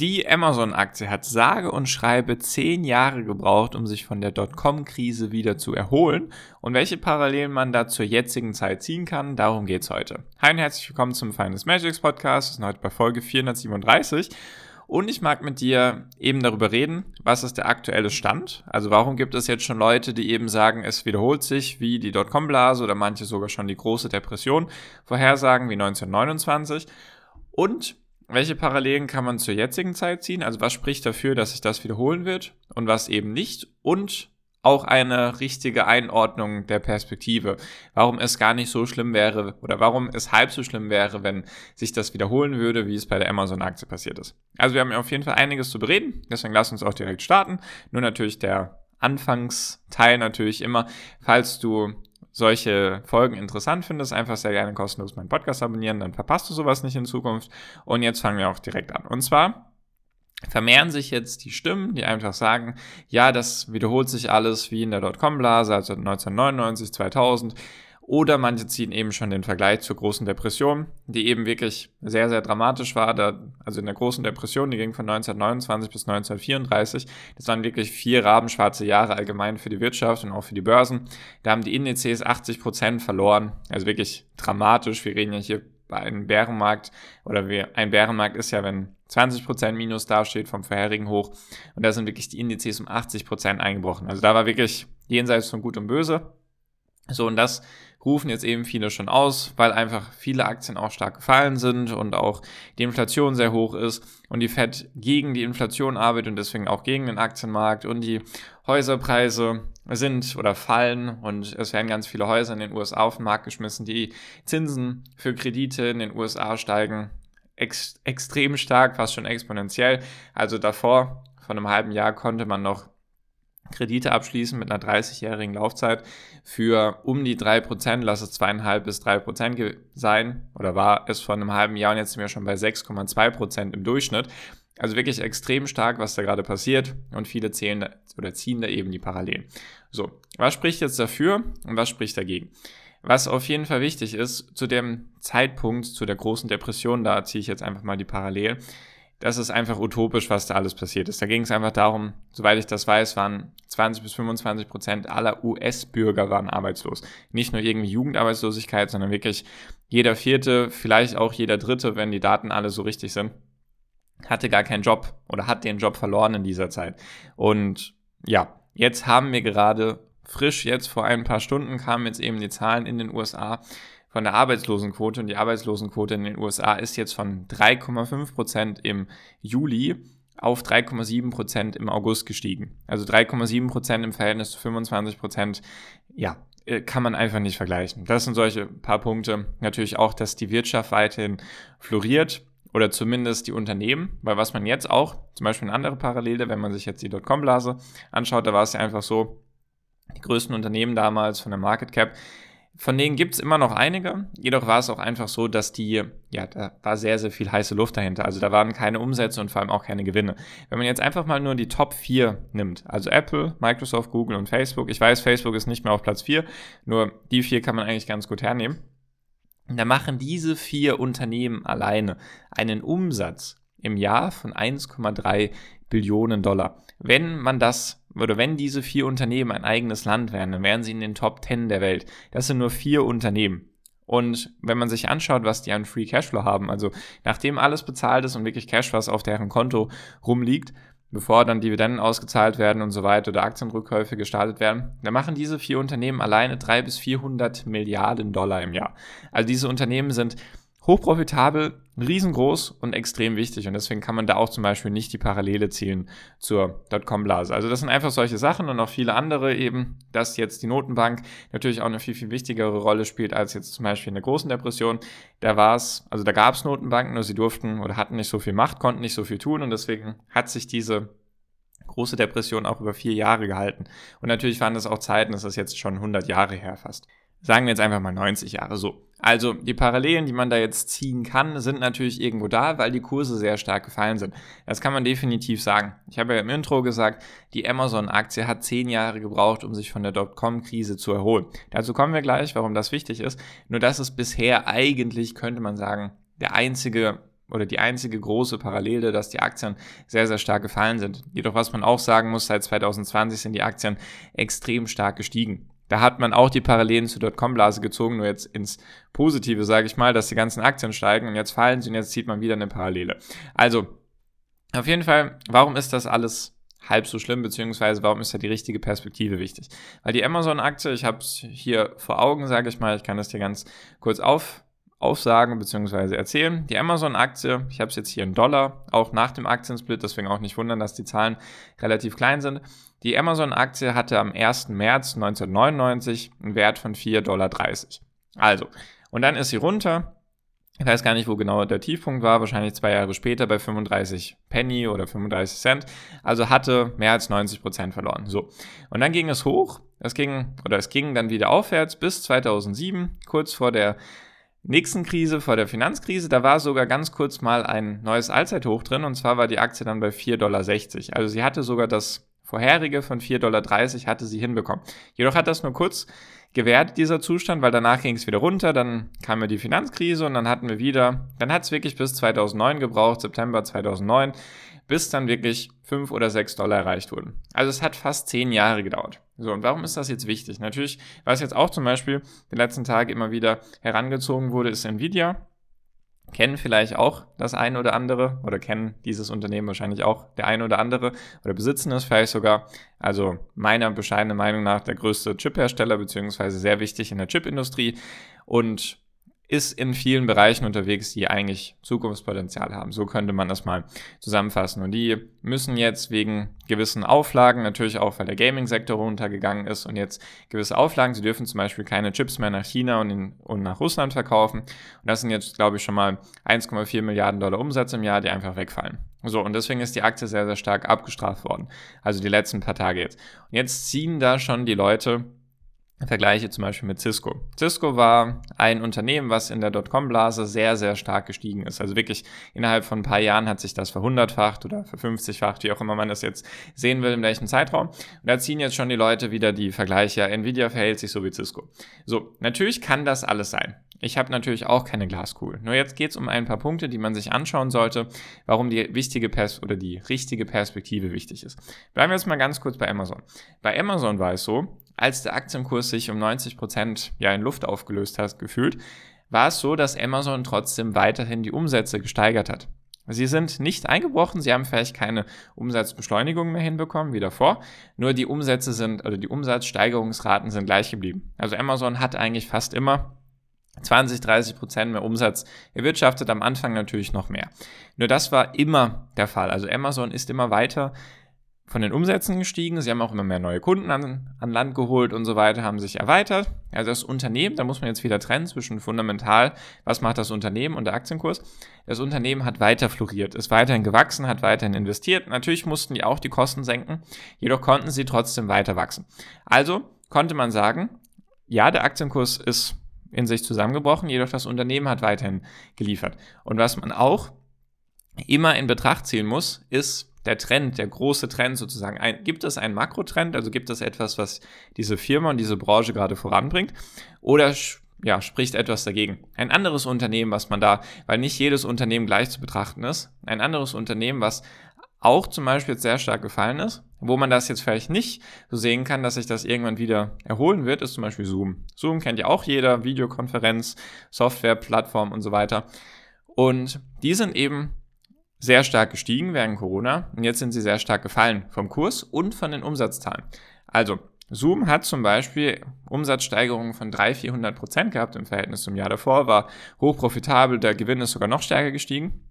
Die Amazon-Aktie hat sage und schreibe zehn Jahre gebraucht, um sich von der Dotcom-Krise wieder zu erholen. Und welche Parallelen man da zur jetzigen Zeit ziehen kann, darum geht's heute. Hi und herzlich willkommen zum Finance Magics Podcast. Wir sind heute bei Folge 437. Und ich mag mit dir eben darüber reden, was ist der aktuelle Stand? Also warum gibt es jetzt schon Leute, die eben sagen, es wiederholt sich wie die Dotcom-Blase oder manche sogar schon die große Depression vorhersagen wie 1929? Und welche Parallelen kann man zur jetzigen Zeit ziehen? Also was spricht dafür, dass sich das wiederholen wird und was eben nicht? Und auch eine richtige Einordnung der Perspektive. Warum es gar nicht so schlimm wäre oder warum es halb so schlimm wäre, wenn sich das wiederholen würde, wie es bei der Amazon-Aktie passiert ist. Also wir haben auf jeden Fall einiges zu bereden, deswegen lass uns auch direkt starten. Nur natürlich der Anfangsteil natürlich immer, falls du solche Folgen interessant findest, einfach sehr gerne kostenlos meinen Podcast abonnieren, dann verpasst du sowas nicht in Zukunft. Und jetzt fangen wir auch direkt an. Und zwar vermehren sich jetzt die Stimmen, die einfach sagen, ja, das wiederholt sich alles wie in der Dotcom-Blase, also 1999, 2000. Oder manche ziehen eben schon den Vergleich zur großen Depression, die eben wirklich sehr, sehr dramatisch war. Da, also in der großen Depression, die ging von 1929 bis 1934. Das waren wirklich vier rabenschwarze Jahre allgemein für die Wirtschaft und auch für die Börsen. Da haben die Indizes 80 Prozent verloren. Also wirklich dramatisch. Wir reden ja hier bei einem Bärenmarkt oder wir, ein Bärenmarkt ist ja, wenn 20 Prozent Minus dasteht vom vorherigen Hoch. Und da sind wirklich die Indizes um 80 Prozent eingebrochen. Also da war wirklich jenseits von Gut und Böse. So, und das rufen jetzt eben viele schon aus, weil einfach viele Aktien auch stark gefallen sind und auch die Inflation sehr hoch ist und die Fed gegen die Inflation arbeitet und deswegen auch gegen den Aktienmarkt und die Häuserpreise sind oder fallen und es werden ganz viele Häuser in den USA auf den Markt geschmissen. Die Zinsen für Kredite in den USA steigen ex extrem stark, fast schon exponentiell. Also davor, von einem halben Jahr, konnte man noch Kredite abschließen mit einer 30-jährigen Laufzeit für um die 3%, lass es zweieinhalb bis 3% sein, oder war es vor einem halben Jahr und jetzt sind wir schon bei 6,2% im Durchschnitt. Also wirklich extrem stark, was da gerade passiert und viele zählen oder ziehen da eben die Parallelen. So, was spricht jetzt dafür und was spricht dagegen? Was auf jeden Fall wichtig ist, zu dem Zeitpunkt, zu der großen Depression, da ziehe ich jetzt einfach mal die Parallel, das ist einfach utopisch, was da alles passiert ist. Da ging es einfach darum, soweit ich das weiß, waren 20 bis 25 Prozent aller US-Bürger waren arbeitslos. Nicht nur irgendwie Jugendarbeitslosigkeit, sondern wirklich jeder vierte, vielleicht auch jeder dritte, wenn die Daten alle so richtig sind, hatte gar keinen Job oder hat den Job verloren in dieser Zeit. Und ja, jetzt haben wir gerade frisch, jetzt vor ein paar Stunden kamen jetzt eben die Zahlen in den USA von der Arbeitslosenquote und die Arbeitslosenquote in den USA ist jetzt von 3,5 Prozent im Juli auf 3,7 Prozent im August gestiegen. Also 3,7 Prozent im Verhältnis zu 25 Prozent, ja, äh, kann man einfach nicht vergleichen. Das sind solche paar Punkte. Natürlich auch, dass die Wirtschaft weiterhin floriert oder zumindest die Unternehmen, weil was man jetzt auch, zum Beispiel eine andere Parallele, wenn man sich jetzt die Dotcom-Blase anschaut, da war es ja einfach so, die größten Unternehmen damals von der Market Cap, von denen gibt es immer noch einige, jedoch war es auch einfach so, dass die, ja, da war sehr, sehr viel heiße Luft dahinter. Also da waren keine Umsätze und vor allem auch keine Gewinne. Wenn man jetzt einfach mal nur die Top 4 nimmt, also Apple, Microsoft, Google und Facebook, ich weiß, Facebook ist nicht mehr auf Platz 4, nur die vier kann man eigentlich ganz gut hernehmen. Da machen diese vier Unternehmen alleine einen Umsatz im Jahr von 1,3 Billionen Dollar. Wenn man das oder wenn diese vier Unternehmen ein eigenes Land wären, dann wären sie in den Top 10 der Welt. Das sind nur vier Unternehmen. Und wenn man sich anschaut, was die an Free Cashflow haben, also nachdem alles bezahlt ist und wirklich Cash, was auf deren Konto rumliegt, bevor dann Dividenden ausgezahlt werden und so weiter oder Aktienrückkäufe gestartet werden, dann machen diese vier Unternehmen alleine drei bis 400 Milliarden Dollar im Jahr. Also diese Unternehmen sind hochprofitabel, riesengroß und extrem wichtig. Und deswegen kann man da auch zum Beispiel nicht die Parallele zielen zur Dotcom-Blase. Also das sind einfach solche Sachen und auch viele andere eben, dass jetzt die Notenbank natürlich auch eine viel, viel wichtigere Rolle spielt als jetzt zum Beispiel in der großen Depression. Da war es, also da gab es Notenbanken, nur sie durften oder hatten nicht so viel Macht, konnten nicht so viel tun und deswegen hat sich diese große Depression auch über vier Jahre gehalten. Und natürlich waren das auch Zeiten, das ist jetzt schon 100 Jahre her fast. Sagen wir jetzt einfach mal 90 Jahre so. Also die Parallelen, die man da jetzt ziehen kann, sind natürlich irgendwo da, weil die Kurse sehr stark gefallen sind. Das kann man definitiv sagen. Ich habe ja im Intro gesagt, die Amazon-Aktie hat zehn Jahre gebraucht, um sich von der Dotcom-Krise zu erholen. Dazu kommen wir gleich, warum das wichtig ist. Nur das ist bisher eigentlich, könnte man sagen, der einzige oder die einzige große Parallele, dass die Aktien sehr, sehr stark gefallen sind. Jedoch, was man auch sagen muss, seit 2020 sind die Aktien extrem stark gestiegen. Da hat man auch die Parallelen zur Dotcom-Blase gezogen, nur jetzt ins Positive, sage ich mal, dass die ganzen Aktien steigen und jetzt fallen sie und jetzt zieht man wieder eine Parallele. Also, auf jeden Fall, warum ist das alles halb so schlimm, beziehungsweise warum ist da die richtige Perspektive wichtig? Weil die Amazon-Aktie, ich habe es hier vor Augen, sage ich mal, ich kann das dir ganz kurz auf, aufsagen bzw. erzählen. Die Amazon-Aktie, ich habe es jetzt hier in Dollar, auch nach dem Aktiensplit, deswegen auch nicht wundern, dass die Zahlen relativ klein sind. Die Amazon-Aktie hatte am 1. März 1999 einen Wert von 4,30 Dollar. Also, und dann ist sie runter. Ich weiß gar nicht, wo genau der Tiefpunkt war, wahrscheinlich zwei Jahre später bei 35 Penny oder 35 Cent. Also hatte mehr als 90 Prozent verloren. So. Und dann ging es hoch. Es ging, oder es ging dann wieder aufwärts bis 2007, kurz vor der nächsten Krise, vor der Finanzkrise, da war sogar ganz kurz mal ein neues Allzeithoch drin und zwar war die Aktie dann bei 4,60 Dollar. Also sie hatte sogar das vorherige von 4,30 Dollar hatte sie hinbekommen. Jedoch hat das nur kurz gewährt, dieser Zustand, weil danach ging es wieder runter, dann kam ja die Finanzkrise und dann hatten wir wieder, dann hat es wirklich bis 2009 gebraucht, September 2009, bis dann wirklich 5 oder 6 Dollar erreicht wurden. Also es hat fast 10 Jahre gedauert. So, und warum ist das jetzt wichtig? Natürlich, was jetzt auch zum Beispiel die letzten Tage immer wieder herangezogen wurde, ist Nvidia kennen vielleicht auch das ein oder andere oder kennen dieses Unternehmen wahrscheinlich auch der ein oder andere oder besitzen es vielleicht sogar. Also meiner bescheidenen Meinung nach der größte Chiphersteller beziehungsweise sehr wichtig in der Chipindustrie und ist in vielen Bereichen unterwegs, die eigentlich Zukunftspotenzial haben. So könnte man das mal zusammenfassen. Und die müssen jetzt wegen gewissen Auflagen, natürlich auch weil der Gaming-Sektor runtergegangen ist und jetzt gewisse Auflagen, sie dürfen zum Beispiel keine Chips mehr nach China und, in, und nach Russland verkaufen. Und das sind jetzt, glaube ich, schon mal 1,4 Milliarden Dollar Umsatz im Jahr, die einfach wegfallen. So, und deswegen ist die Aktie sehr, sehr stark abgestraft worden. Also die letzten paar Tage jetzt. Und jetzt ziehen da schon die Leute Vergleiche zum Beispiel mit Cisco. Cisco war ein Unternehmen, was in der Dotcom-Blase sehr, sehr stark gestiegen ist. Also wirklich innerhalb von ein paar Jahren hat sich das verhundertfacht oder verfünfzigfacht, wie auch immer man das jetzt sehen will, in welchem Zeitraum. Und da ziehen jetzt schon die Leute wieder die Vergleiche. Nvidia verhält sich so wie Cisco. So, natürlich kann das alles sein. Ich habe natürlich auch keine Glaskugel. Nur jetzt geht es um ein paar Punkte, die man sich anschauen sollte, warum die wichtige Pers oder die richtige Perspektive wichtig ist. Bleiben wir jetzt mal ganz kurz bei Amazon. Bei Amazon war es so, als der Aktienkurs sich um 90 Prozent ja in Luft aufgelöst hat, gefühlt, war es so, dass Amazon trotzdem weiterhin die Umsätze gesteigert hat. Sie sind nicht eingebrochen, sie haben vielleicht keine Umsatzbeschleunigung mehr hinbekommen wie davor, nur die Umsätze sind, oder die Umsatzsteigerungsraten sind gleich geblieben. Also Amazon hat eigentlich fast immer 20, 30 Prozent mehr Umsatz erwirtschaftet, am Anfang natürlich noch mehr. Nur das war immer der Fall. Also Amazon ist immer weiter von den Umsätzen gestiegen. Sie haben auch immer mehr neue Kunden an, an Land geholt und so weiter, haben sich erweitert. Also das Unternehmen, da muss man jetzt wieder trennen zwischen fundamental, was macht das Unternehmen und der Aktienkurs. Das Unternehmen hat weiter floriert, ist weiterhin gewachsen, hat weiterhin investiert. Natürlich mussten die auch die Kosten senken, jedoch konnten sie trotzdem weiter wachsen. Also konnte man sagen, ja, der Aktienkurs ist in sich zusammengebrochen, jedoch das Unternehmen hat weiterhin geliefert. Und was man auch immer in Betracht ziehen muss, ist, der Trend, der große Trend sozusagen. Ein, gibt es einen Makrotrend, also gibt es etwas, was diese Firma und diese Branche gerade voranbringt? Oder ja, spricht etwas dagegen. Ein anderes Unternehmen, was man da, weil nicht jedes Unternehmen gleich zu betrachten ist, ein anderes Unternehmen, was auch zum Beispiel jetzt sehr stark gefallen ist, wo man das jetzt vielleicht nicht so sehen kann, dass sich das irgendwann wieder erholen wird, ist zum Beispiel Zoom. Zoom kennt ja auch jeder, Videokonferenz, Software, Plattform und so weiter. Und die sind eben sehr stark gestiegen während Corona und jetzt sind sie sehr stark gefallen vom Kurs und von den Umsatzzahlen. Also Zoom hat zum Beispiel Umsatzsteigerungen von 300, 400 Prozent gehabt im Verhältnis zum Jahr davor, war hochprofitabel, der Gewinn ist sogar noch stärker gestiegen.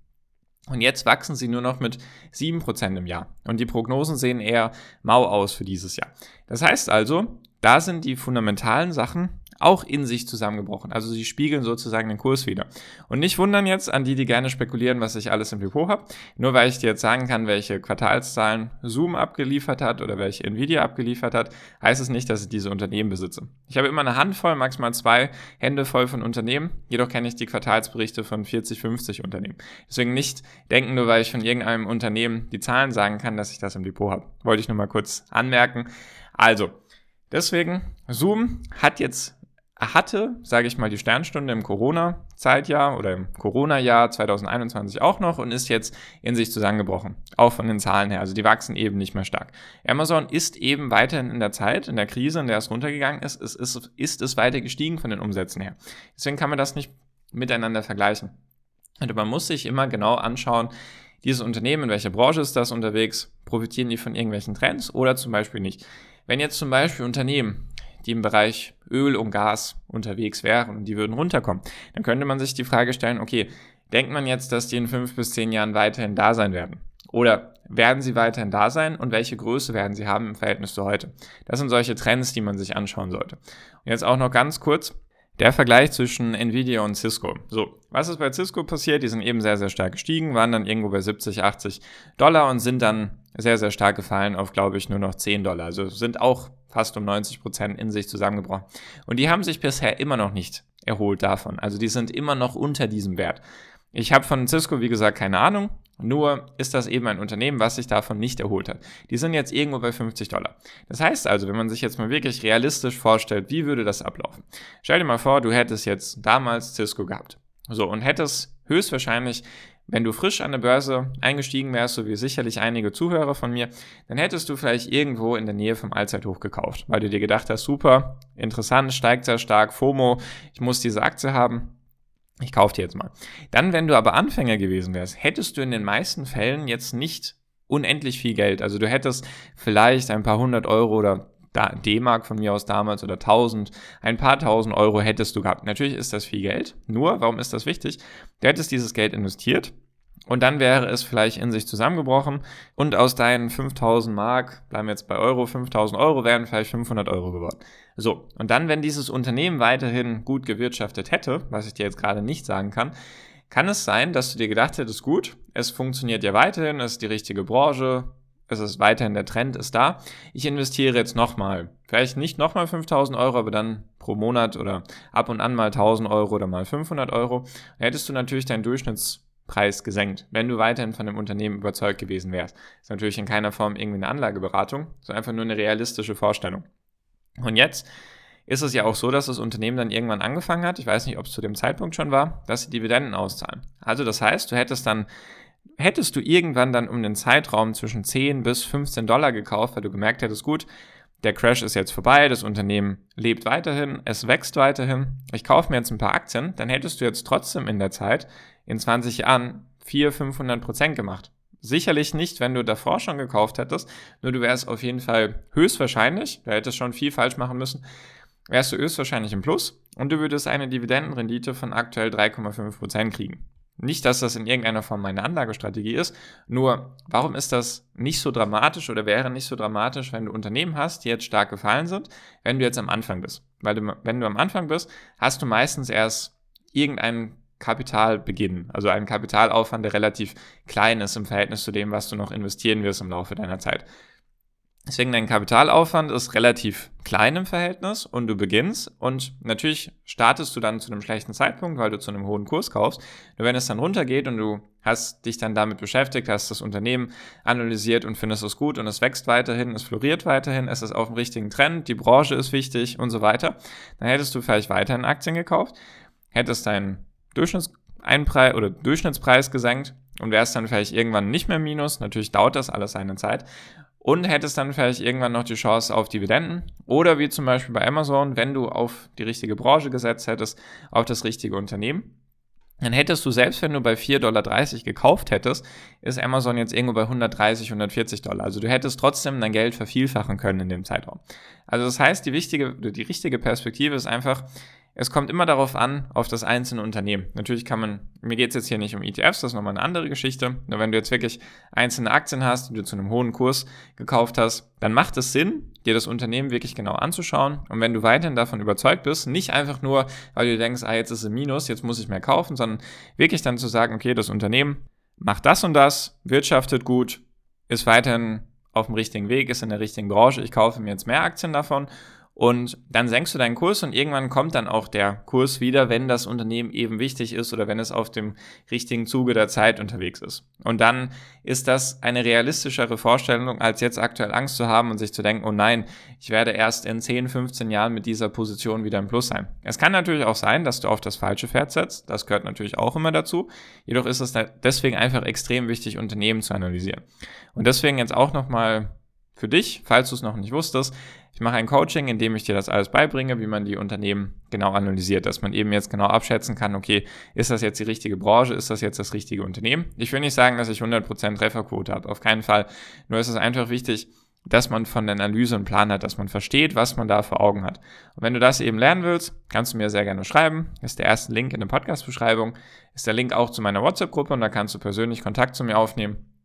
Und jetzt wachsen sie nur noch mit 7% im Jahr. Und die Prognosen sehen eher mau aus für dieses Jahr. Das heißt also, da sind die fundamentalen Sachen auch in sich zusammengebrochen. Also sie spiegeln sozusagen den Kurs wieder. Und nicht wundern jetzt an die, die gerne spekulieren, was ich alles im Depot habe. Nur weil ich dir jetzt sagen kann, welche Quartalszahlen Zoom abgeliefert hat oder welche Nvidia abgeliefert hat, heißt es nicht, dass ich diese Unternehmen besitze. Ich habe immer eine Handvoll, maximal zwei Hände voll von Unternehmen. Jedoch kenne ich die Quartalsberichte von 40, 50 Unternehmen. Deswegen nicht denken, nur weil ich von irgendeinem Unternehmen die Zahlen sagen kann, dass ich das im Depot habe. Wollte ich nur mal kurz anmerken. Also, deswegen, Zoom hat jetzt hatte, sage ich mal, die Sternstunde im Corona-Zeitjahr oder im Corona-Jahr 2021 auch noch und ist jetzt in sich zusammengebrochen. Auch von den Zahlen her. Also die wachsen eben nicht mehr stark. Amazon ist eben weiterhin in der Zeit, in der Krise, in der es runtergegangen ist, es ist, ist es weiter gestiegen von den Umsätzen her. Deswegen kann man das nicht miteinander vergleichen. Und man muss sich immer genau anschauen, dieses Unternehmen, in welcher Branche ist das unterwegs, profitieren die von irgendwelchen Trends oder zum Beispiel nicht. Wenn jetzt zum Beispiel Unternehmen die im Bereich Öl und Gas unterwegs wären und die würden runterkommen, dann könnte man sich die Frage stellen, okay, denkt man jetzt, dass die in fünf bis zehn Jahren weiterhin da sein werden? Oder werden sie weiterhin da sein und welche Größe werden sie haben im Verhältnis zu heute? Das sind solche Trends, die man sich anschauen sollte. Und jetzt auch noch ganz kurz der Vergleich zwischen Nvidia und Cisco. So, was ist bei Cisco passiert? Die sind eben sehr, sehr stark gestiegen, waren dann irgendwo bei 70, 80 Dollar und sind dann sehr, sehr stark gefallen auf, glaube ich, nur noch 10 Dollar. Also sind auch fast um 90 Prozent in sich zusammengebrochen. Und die haben sich bisher immer noch nicht erholt davon. Also die sind immer noch unter diesem Wert. Ich habe von Cisco, wie gesagt, keine Ahnung. Nur ist das eben ein Unternehmen, was sich davon nicht erholt hat. Die sind jetzt irgendwo bei 50 Dollar. Das heißt also, wenn man sich jetzt mal wirklich realistisch vorstellt, wie würde das ablaufen? Stell dir mal vor, du hättest jetzt damals Cisco gehabt. So, und hättest höchstwahrscheinlich wenn du frisch an der Börse eingestiegen wärst, so wie sicherlich einige Zuhörer von mir, dann hättest du vielleicht irgendwo in der Nähe vom Allzeithoch gekauft, weil du dir gedacht hast, super, interessant, steigt sehr stark, FOMO, ich muss diese Aktie haben. Ich kaufe die jetzt mal. Dann, wenn du aber Anfänger gewesen wärst, hättest du in den meisten Fällen jetzt nicht unendlich viel Geld. Also du hättest vielleicht ein paar hundert Euro oder D-Mark von mir aus damals oder 1000, ein paar tausend Euro hättest du gehabt. Natürlich ist das viel Geld. Nur, warum ist das wichtig? Du hättest dieses Geld investiert und dann wäre es vielleicht in sich zusammengebrochen und aus deinen 5000 Mark, bleiben wir jetzt bei Euro, 5000 Euro wären vielleicht 500 Euro geworden. So, und dann, wenn dieses Unternehmen weiterhin gut gewirtschaftet hätte, was ich dir jetzt gerade nicht sagen kann, kann es sein, dass du dir gedacht hättest, gut, es funktioniert ja weiterhin, es ist die richtige Branche, es ist weiterhin der Trend ist da. Ich investiere jetzt nochmal, vielleicht nicht nochmal 5000 Euro, aber dann pro Monat oder ab und an mal 1000 Euro oder mal 500 Euro. Dann hättest du natürlich deinen Durchschnittspreis gesenkt, wenn du weiterhin von dem Unternehmen überzeugt gewesen wärst. Das ist natürlich in keiner Form irgendwie eine Anlageberatung, sondern einfach nur eine realistische Vorstellung. Und jetzt ist es ja auch so, dass das Unternehmen dann irgendwann angefangen hat, ich weiß nicht, ob es zu dem Zeitpunkt schon war, dass sie Dividenden auszahlen. Also das heißt, du hättest dann hättest du irgendwann dann um den Zeitraum zwischen 10 bis 15 Dollar gekauft, weil du gemerkt hättest, gut, der Crash ist jetzt vorbei, das Unternehmen lebt weiterhin, es wächst weiterhin, ich kaufe mir jetzt ein paar Aktien, dann hättest du jetzt trotzdem in der Zeit in 20 Jahren 400, 500 Prozent gemacht. Sicherlich nicht, wenn du davor schon gekauft hättest, nur du wärst auf jeden Fall höchstwahrscheinlich, du hättest schon viel falsch machen müssen, wärst du höchstwahrscheinlich im Plus und du würdest eine Dividendenrendite von aktuell 3,5 Prozent kriegen. Nicht, dass das in irgendeiner Form meine Anlagestrategie ist, nur warum ist das nicht so dramatisch oder wäre nicht so dramatisch, wenn du Unternehmen hast, die jetzt stark gefallen sind, wenn du jetzt am Anfang bist? Weil du, wenn du am Anfang bist, hast du meistens erst irgendeinen Kapitalbeginn, also einen Kapitalaufwand, der relativ klein ist im Verhältnis zu dem, was du noch investieren wirst im Laufe deiner Zeit. Deswegen dein Kapitalaufwand ist relativ klein im Verhältnis und du beginnst und natürlich startest du dann zu einem schlechten Zeitpunkt, weil du zu einem hohen Kurs kaufst. Nur wenn es dann runtergeht und du hast dich dann damit beschäftigt, hast das Unternehmen analysiert und findest es gut und es wächst weiterhin, es floriert weiterhin, es ist auf dem richtigen Trend, die Branche ist wichtig und so weiter, dann hättest du vielleicht weiterhin Aktien gekauft, hättest deinen Durchschnittseinpreis oder Durchschnittspreis gesenkt und wärst dann vielleicht irgendwann nicht mehr minus. Natürlich dauert das alles seine Zeit und hättest dann vielleicht irgendwann noch die Chance auf Dividenden oder wie zum Beispiel bei Amazon, wenn du auf die richtige Branche gesetzt hättest, auf das richtige Unternehmen. Dann hättest du, selbst wenn du bei 4,30 Dollar gekauft hättest, ist Amazon jetzt irgendwo bei 130, 140 Dollar. Also du hättest trotzdem dein Geld vervielfachen können in dem Zeitraum. Also das heißt, die wichtige, die richtige Perspektive ist einfach, es kommt immer darauf an, auf das einzelne Unternehmen. Natürlich kann man, mir geht es jetzt hier nicht um ETFs, das ist nochmal eine andere Geschichte. Nur wenn du jetzt wirklich einzelne Aktien hast, die du zu einem hohen Kurs gekauft hast, dann macht es Sinn, dir das Unternehmen wirklich genau anzuschauen. Und wenn du weiterhin davon überzeugt bist, nicht einfach nur, weil du denkst, ah, jetzt ist es Minus, jetzt muss ich mehr kaufen, sondern wirklich dann zu sagen, okay, das Unternehmen macht das und das, wirtschaftet gut, ist weiterhin auf dem richtigen Weg, ist in der richtigen Branche, ich kaufe mir jetzt mehr Aktien davon und dann senkst du deinen Kurs und irgendwann kommt dann auch der Kurs wieder, wenn das Unternehmen eben wichtig ist oder wenn es auf dem richtigen Zuge der Zeit unterwegs ist. Und dann ist das eine realistischere Vorstellung, als jetzt aktuell Angst zu haben und sich zu denken, oh nein, ich werde erst in 10, 15 Jahren mit dieser Position wieder im Plus sein. Es kann natürlich auch sein, dass du auf das falsche Pferd setzt. Das gehört natürlich auch immer dazu. Jedoch ist es deswegen einfach extrem wichtig, Unternehmen zu analysieren. Und deswegen jetzt auch nochmal für dich, falls du es noch nicht wusstest. Ich mache ein Coaching, in dem ich dir das alles beibringe, wie man die Unternehmen genau analysiert, dass man eben jetzt genau abschätzen kann, okay, ist das jetzt die richtige Branche, ist das jetzt das richtige Unternehmen? Ich will nicht sagen, dass ich 100% Trefferquote habe, auf keinen Fall. Nur ist es einfach wichtig, dass man von der Analyse einen Plan hat, dass man versteht, was man da vor Augen hat. Und wenn du das eben lernen willst, kannst du mir sehr gerne schreiben. Ist der erste Link in der Podcast-Beschreibung. Ist der Link auch zu meiner WhatsApp-Gruppe und da kannst du persönlich Kontakt zu mir aufnehmen.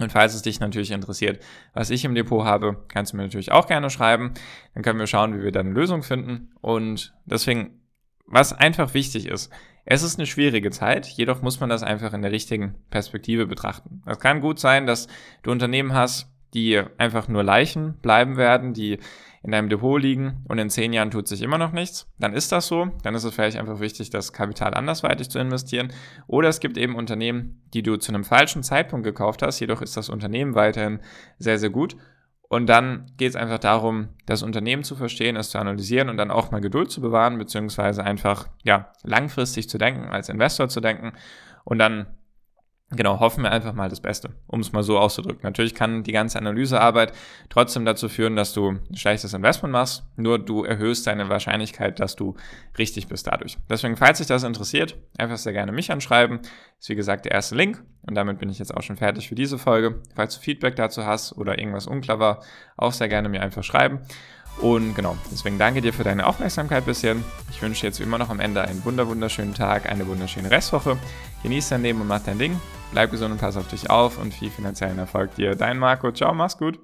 Und falls es dich natürlich interessiert, was ich im Depot habe, kannst du mir natürlich auch gerne schreiben. Dann können wir schauen, wie wir da eine Lösung finden. Und deswegen, was einfach wichtig ist, es ist eine schwierige Zeit, jedoch muss man das einfach in der richtigen Perspektive betrachten. Es kann gut sein, dass du Unternehmen hast, die einfach nur Leichen bleiben werden, die in deinem Depot liegen und in zehn Jahren tut sich immer noch nichts, dann ist das so. Dann ist es vielleicht einfach wichtig, das Kapital andersweitig zu investieren. Oder es gibt eben Unternehmen, die du zu einem falschen Zeitpunkt gekauft hast, jedoch ist das Unternehmen weiterhin sehr, sehr gut. Und dann geht es einfach darum, das Unternehmen zu verstehen, es zu analysieren und dann auch mal Geduld zu bewahren, beziehungsweise einfach ja langfristig zu denken, als Investor zu denken und dann Genau, hoffen wir einfach mal das Beste, um es mal so auszudrücken. Natürlich kann die ganze Analysearbeit trotzdem dazu führen, dass du ein schlechtes Investment machst, nur du erhöhst deine Wahrscheinlichkeit, dass du richtig bist dadurch. Deswegen, falls dich das interessiert, einfach sehr gerne mich anschreiben. Ist wie gesagt der erste Link und damit bin ich jetzt auch schon fertig für diese Folge. Falls du Feedback dazu hast oder irgendwas unklar war, auch sehr gerne mir einfach schreiben. Und genau, deswegen danke dir für deine Aufmerksamkeit bisher. Ich wünsche dir jetzt wie immer noch am Ende einen wunderschönen Tag, eine wunderschöne Restwoche. Genieß dein Leben und mach dein Ding. Bleib gesund und pass auf dich auf und viel finanziellen Erfolg dir. Dein Marco. Ciao, mach's gut.